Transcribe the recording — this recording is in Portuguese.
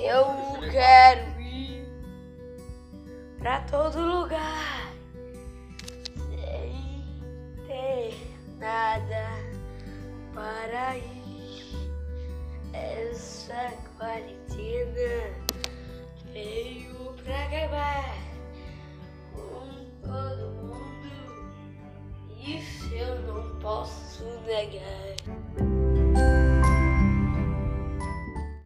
Eu quero ir pra todo lugar sem ter nada para ir. Essa quarentena veio pra acabar com todo mundo. Isso eu não posso negar.